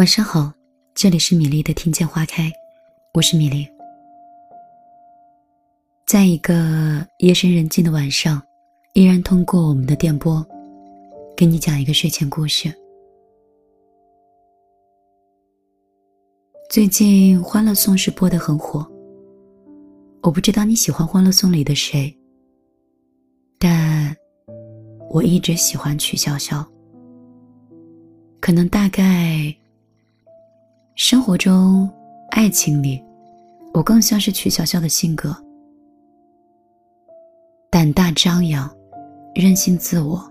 晚上好，这里是米粒的听见花开，我是米粒。在一个夜深人静的晚上，依然通过我们的电波，给你讲一个睡前故事。最近《欢乐颂》是播的很火，我不知道你喜欢《欢乐颂》里的谁，但我一直喜欢曲筱绡。可能大概。生活中，爱情里，我更像是曲筱绡的性格，胆大张扬，任性自我。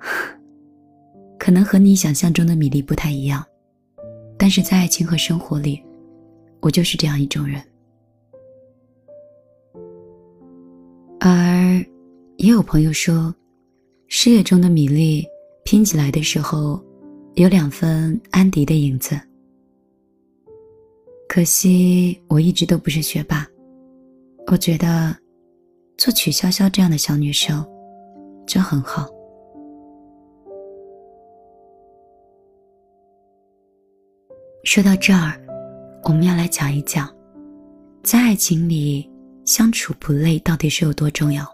可能和你想象中的米粒不太一样，但是在爱情和生活里，我就是这样一种人。而也有朋友说，事业中的米粒拼起来的时候，有两分安迪的影子。可惜我一直都不是学霸，我觉得做曲筱绡这样的小女生真很好。说到这儿，我们要来讲一讲，在爱情里相处不累到底是有多重要。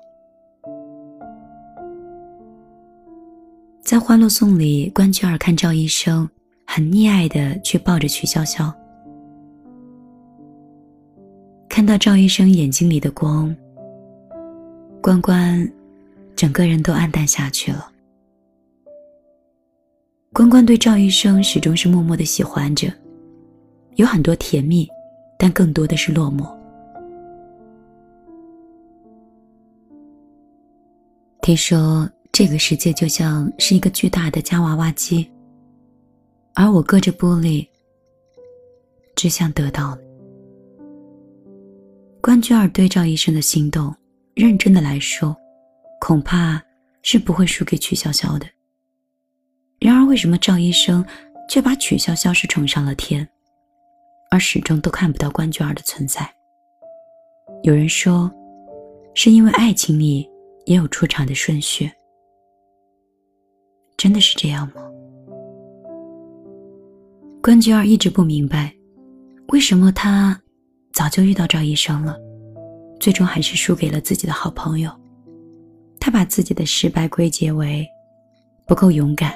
在《欢乐颂》里，关雎尔看赵医生很溺爱的去抱着曲筱绡。看到赵医生眼睛里的光，关关整个人都黯淡下去了。关关对赵医生始终是默默的喜欢着，有很多甜蜜，但更多的是落寞。听说这个世界就像是一个巨大的夹娃娃机，而我隔着玻璃，只想得到。关雎尔对赵医生的心动，认真的来说，恐怕是不会输给曲筱绡的。然而，为什么赵医生却把曲筱绡是宠上了天，而始终都看不到关雎尔的存在？有人说，是因为爱情里也有出场的顺序。真的是这样吗？关雎尔一直不明白，为什么他。早就遇到赵医生了，最终还是输给了自己的好朋友。他把自己的失败归结为不够勇敢，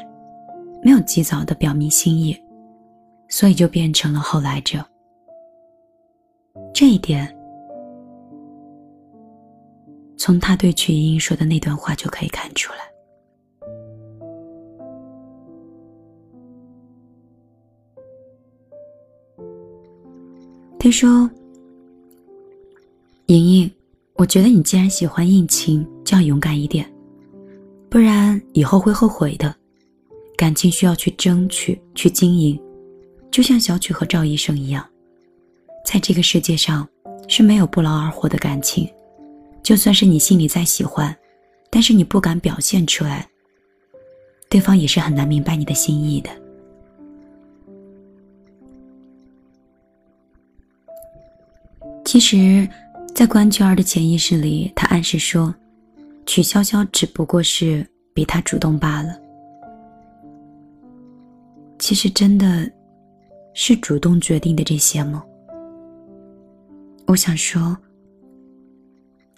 没有及早的表明心意，所以就变成了后来者。这一点，从他对曲莹莹说的那段话就可以看出来。他说。莹莹，我觉得你既然喜欢应勤，就要勇敢一点，不然以后会后悔的。感情需要去争取、去经营，就像小曲和赵医生一样，在这个世界上是没有不劳而获的感情。就算是你心里再喜欢，但是你不敢表现出来，对方也是很难明白你的心意的。其实。在关雎尔的潜意识里，他暗示说，曲筱绡只不过是比他主动罢了。其实真的是主动决定的这些吗？我想说，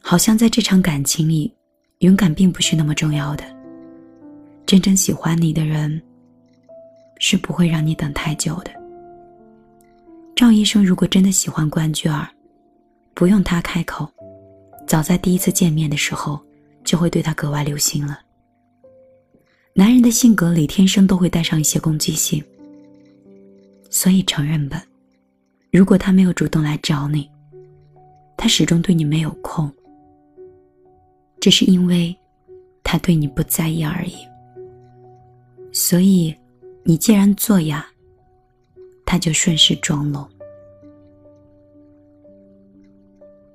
好像在这场感情里，勇敢并不是那么重要的。真正喜欢你的人，是不会让你等太久的。赵医生如果真的喜欢关雎尔，不用他开口，早在第一次见面的时候，就会对他格外留心了。男人的性格里天生都会带上一些攻击性，所以承认吧，如果他没有主动来找你，他始终对你没有空，只是因为他对你不在意而已。所以，你既然做哑，他就顺势装聋。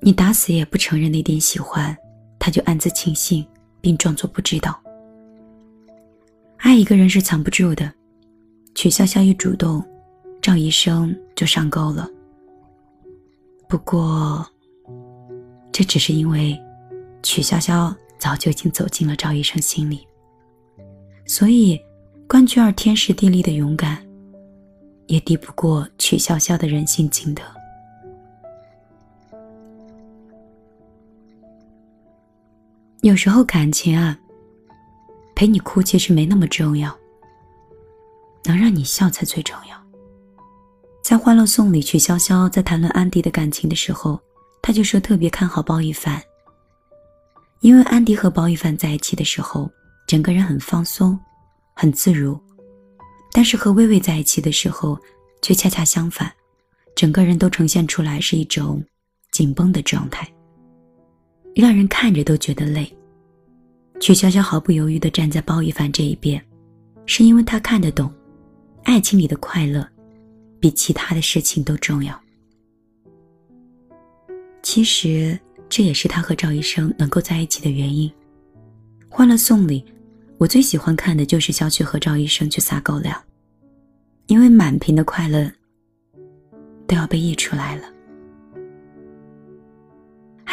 你打死也不承认那点喜欢，他就暗自庆幸，并装作不知道。爱一个人是藏不住的，曲筱绡一主动，赵医生就上钩了。不过，这只是因为曲筱绡早就已经走进了赵医生心里，所以关雎尔天时地利的勇敢，也敌不过曲筱绡的人性情德。有时候感情啊，陪你哭其实没那么重要，能让你笑才最重要。在《欢乐颂》里，曲筱绡在谈论安迪的感情的时候，他就说特别看好包奕凡，因为安迪和包奕凡在一起的时候，整个人很放松，很自如；但是和薇薇在一起的时候，却恰恰相反，整个人都呈现出来是一种紧绷的状态，让人看着都觉得累。曲筱绡毫不犹豫地站在包奕凡这一边，是因为他看得懂，爱情里的快乐。比其他的事情都重要。其实这也是他和赵医生能够在一起的原因。《欢乐颂》里，我最喜欢看的就是小曲和赵医生去撒狗粮，因为满屏的快乐都要被溢出来了。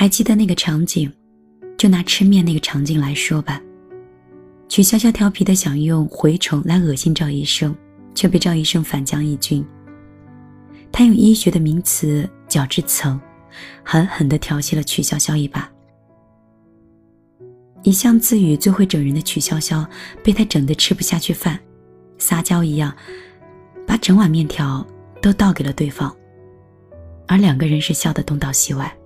还记得那个场景，就拿吃面那个场景来说吧。曲筱绡调皮的想用蛔虫来恶心赵医生，却被赵医生反将一军。他用医学的名词“角质层”，狠狠地调戏了曲筱绡一把。一向自诩最会整人的曲筱绡，被他整得吃不下去饭，撒娇一样，把整碗面条都倒给了对方，而两个人是笑得东倒西歪。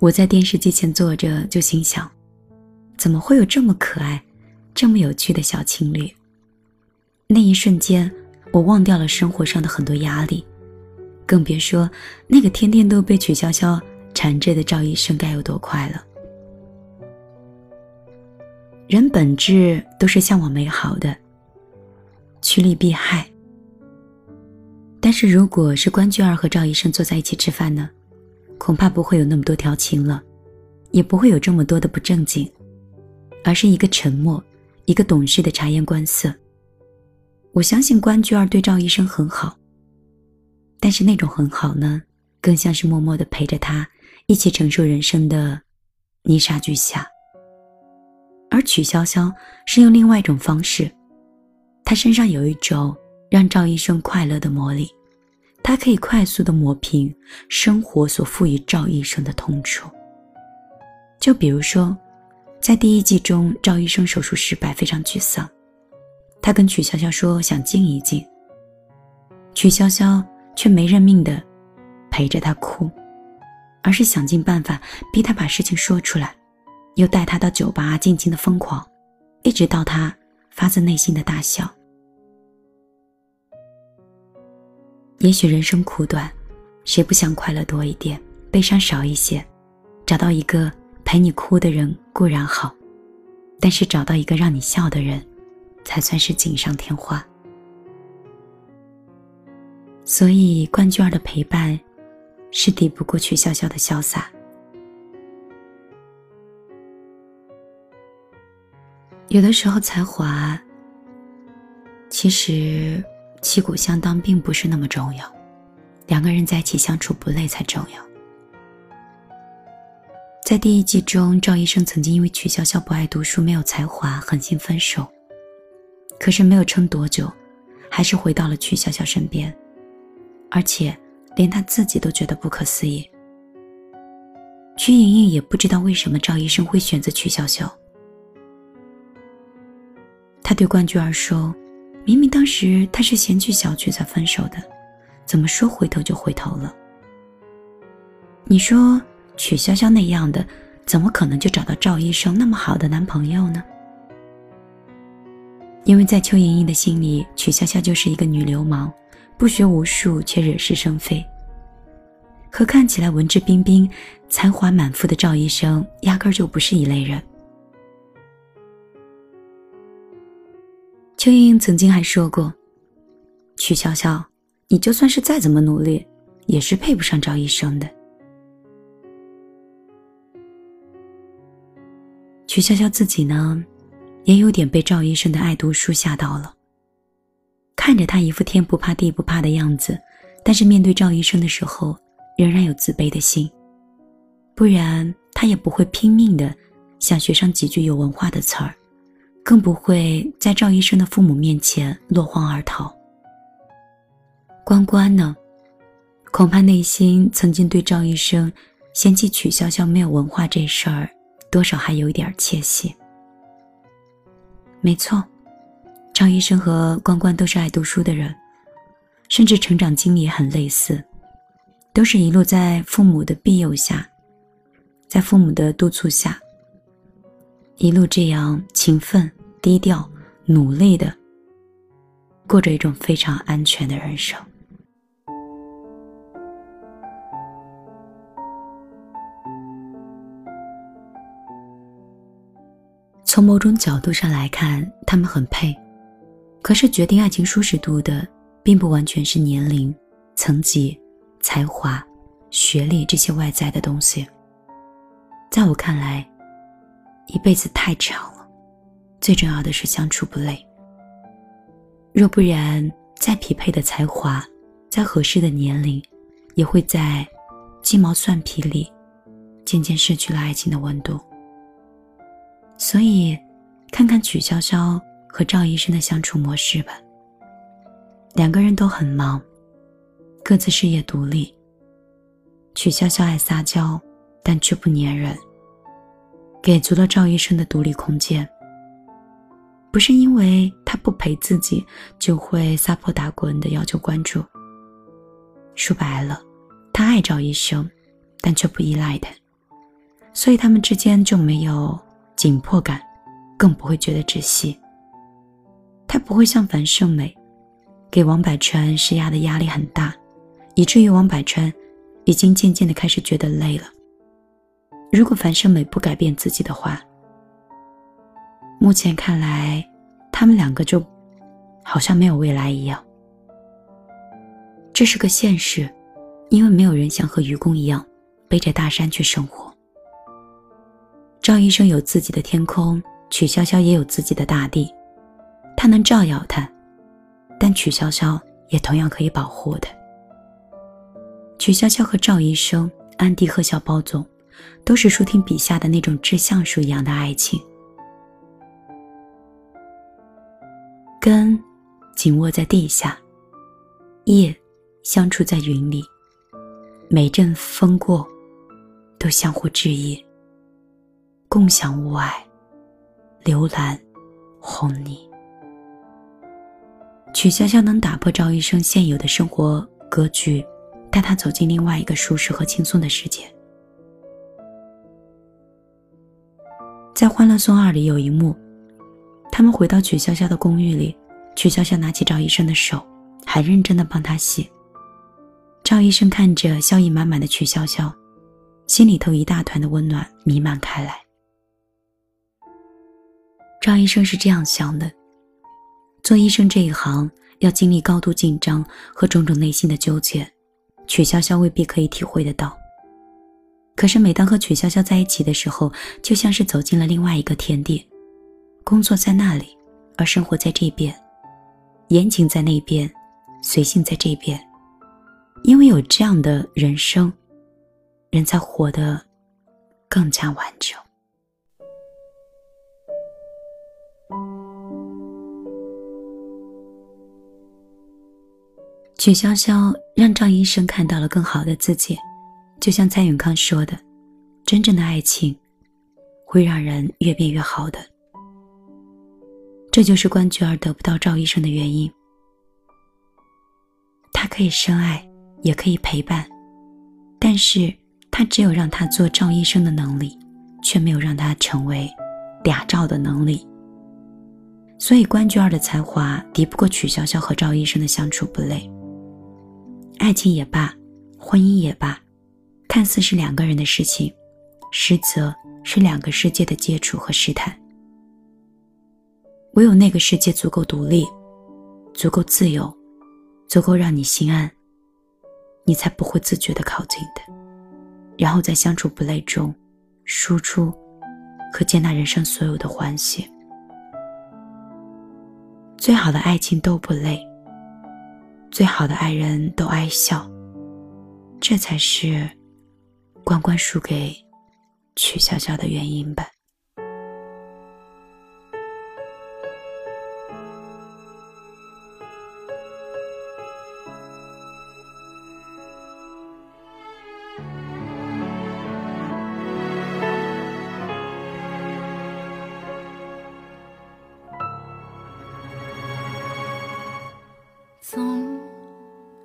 我在电视机前坐着，就心想：怎么会有这么可爱、这么有趣的小情侣？那一瞬间。我忘掉了生活上的很多压力，更别说那个天天都被曲筱绡缠着的赵医生该有多快乐。人本质都是向往美好的，趋利避害。但是如果是关雎尔和赵医生坐在一起吃饭呢，恐怕不会有那么多调情了，也不会有这么多的不正经，而是一个沉默，一个懂事的察言观色。我相信关雎尔对赵医生很好，但是那种很好呢，更像是默默的陪着他一起承受人生的泥沙俱下。而曲筱绡是用另外一种方式，她身上有一种让赵医生快乐的魔力，她可以快速的抹平生活所赋予赵医生的痛楚。就比如说，在第一季中，赵医生手术失败，非常沮丧。他跟曲筱绡说想静一静，曲筱绡却没认命的陪着他哭，而是想尽办法逼他把事情说出来，又带他到酒吧尽情的疯狂，一直到他发自内心的大笑。也许人生苦短，谁不想快乐多一点，悲伤少一些？找到一个陪你哭的人固然好，但是找到一个让你笑的人。才算是锦上添花。所以冠军儿的陪伴，是抵不过曲筱绡的潇洒。有的时候才华，其实旗鼓相当并不是那么重要，两个人在一起相处不累才重要。在第一季中，赵医生曾经因为曲筱绡不爱读书、没有才华，狠心分手。可是没有撑多久，还是回到了曲筱绡身边，而且连他自己都觉得不可思议。曲莹莹也不知道为什么赵医生会选择曲筱绡。他对关雎尔说：“明明当时他是嫌弃小曲才分手的，怎么说回头就回头了？你说曲筱绡那样的，怎么可能就找到赵医生那么好的男朋友呢？”因为在邱莹莹的心里，曲筱绡就是一个女流氓，不学无术却惹是生非。和看起来文质彬彬、才华满腹的赵医生，压根儿就不是一类人。邱莹莹曾经还说过：“曲筱绡，你就算是再怎么努力，也是配不上赵医生的。”曲筱绡自己呢？也有点被赵医生的爱读书吓到了。看着他一副天不怕地不怕的样子，但是面对赵医生的时候，仍然有自卑的心。不然他也不会拼命的想学上几句有文化的词儿，更不会在赵医生的父母面前落荒而逃。关关呢？恐怕内心曾经对赵医生嫌弃曲潇潇没有文化这事儿，多少还有一点窃喜。没错，赵医生和关关都是爱读书的人，甚至成长经历很类似，都是一路在父母的庇佑下，在父母的督促下，一路这样勤奋、低调、努力的过着一种非常安全的人生。从某种角度上来看，他们很配。可是决定爱情舒适度的，并不完全是年龄、层级、才华、学历这些外在的东西。在我看来，一辈子太长了，最重要的是相处不累。若不然，再匹配的才华，再合适的年龄，也会在鸡毛蒜皮里，渐渐失去了爱情的温度。所以，看看曲潇潇和赵医生的相处模式吧。两个人都很忙，各自事业独立。曲潇潇爱撒娇，但却不粘人，给足了赵医生的独立空间。不是因为他不陪自己就会撒泼打滚的要求关注。说白了，他爱赵医生，但却不依赖他，所以他们之间就没有。紧迫感，更不会觉得窒息。他不会像樊胜美，给王柏川施压的压力很大，以至于王柏川已经渐渐的开始觉得累了。如果樊胜美不改变自己的话，目前看来，他们两个就好像没有未来一样。这是个现实，因为没有人像和愚公一样背着大山去生活。赵医生有自己的天空，曲潇潇也有自己的大地，他能照耀他，但曲潇潇也同样可以保护他。曲潇潇和赵医生、安迪和小包总，都是舒婷笔下的那种致橡树一样的爱情，根紧握在地下，叶相触在云里，每阵风过，都相互致意。共享雾霭，流岚，红泥。曲潇潇能打破赵医生现有的生活格局，带他走进另外一个舒适和轻松的世界。在《欢乐颂二》里有一幕，他们回到曲筱绡的公寓里，曲筱绡拿起赵医生的手，还认真的帮他洗。赵医生看着笑意满满的曲筱绡，心里头一大团的温暖弥漫开来。赵医生是这样想的：做医生这一行要经历高度紧张和种种内心的纠结，曲筱绡未必可以体会得到。可是每当和曲潇潇在一起的时候，就像是走进了另外一个天地，工作在那里，而生活在这边，严谨在那边，随性在这边。因为有这样的人生，人才活得更加完整。曲潇潇让赵医生看到了更好的自己，就像蔡永康说的：“真正的爱情，会让人越变越好的。”这就是关雎尔得不到赵医生的原因。他可以深爱，也可以陪伴，但是他只有让他做赵医生的能力，却没有让他成为俩赵的能力。所以关雎尔的才华敌不过曲筱绡和赵医生的相处不累。爱情也罢，婚姻也罢，看似是两个人的事情，实则是两个世界的接触和试探。唯有那个世界足够独立，足够自由，足够让你心安，你才不会自觉的靠近的，然后在相处不累中，输出和接纳人生所有的欢喜。最好的爱情都不累。最好的爱人都爱笑，这才是关关输给曲筱绡的原因吧。总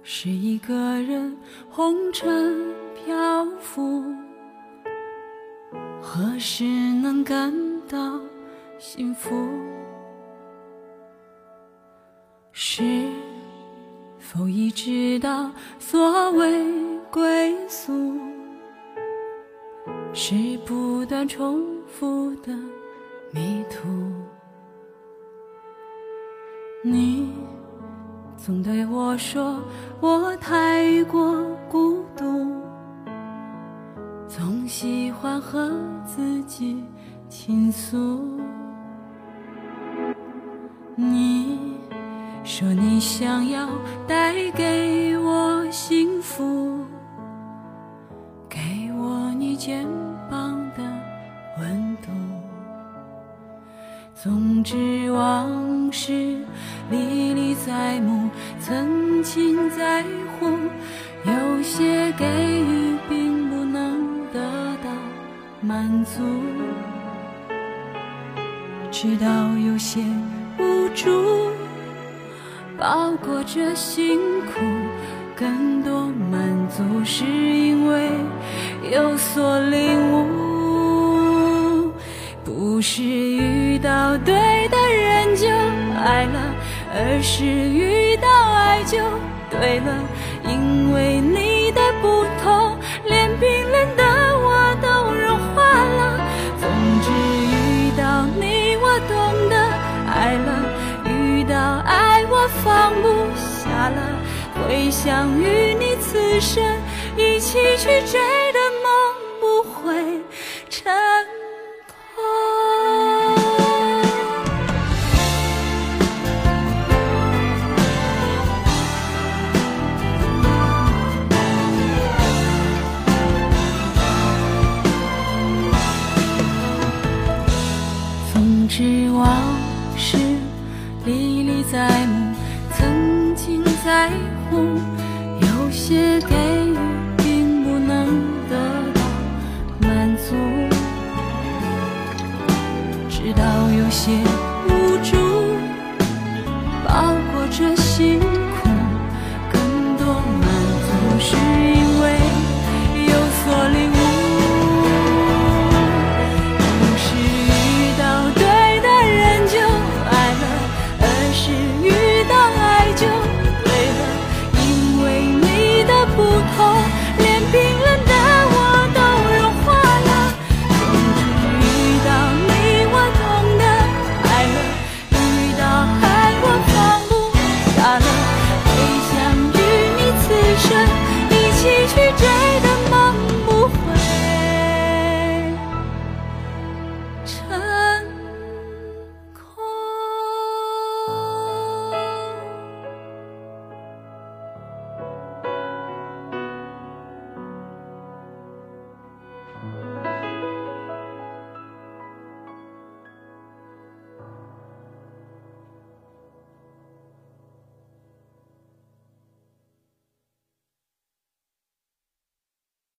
是一个人红尘漂浮，何时能感到幸福？是否已知道所谓归宿，是不断重复的迷途？你。总对我说我太过孤独，总喜欢和自己倾诉。你说你想要带给我幸福，给我你肩膀的温度。总之往事历历在目。曾经在乎，有些给满足，直到有些无助，包裹着辛苦，更多满足是因为有所领悟，不是遇到对的人就爱了。而是遇到爱就对了，因为你会想与你此生一起去追的有些给予并不能得到满足直到有些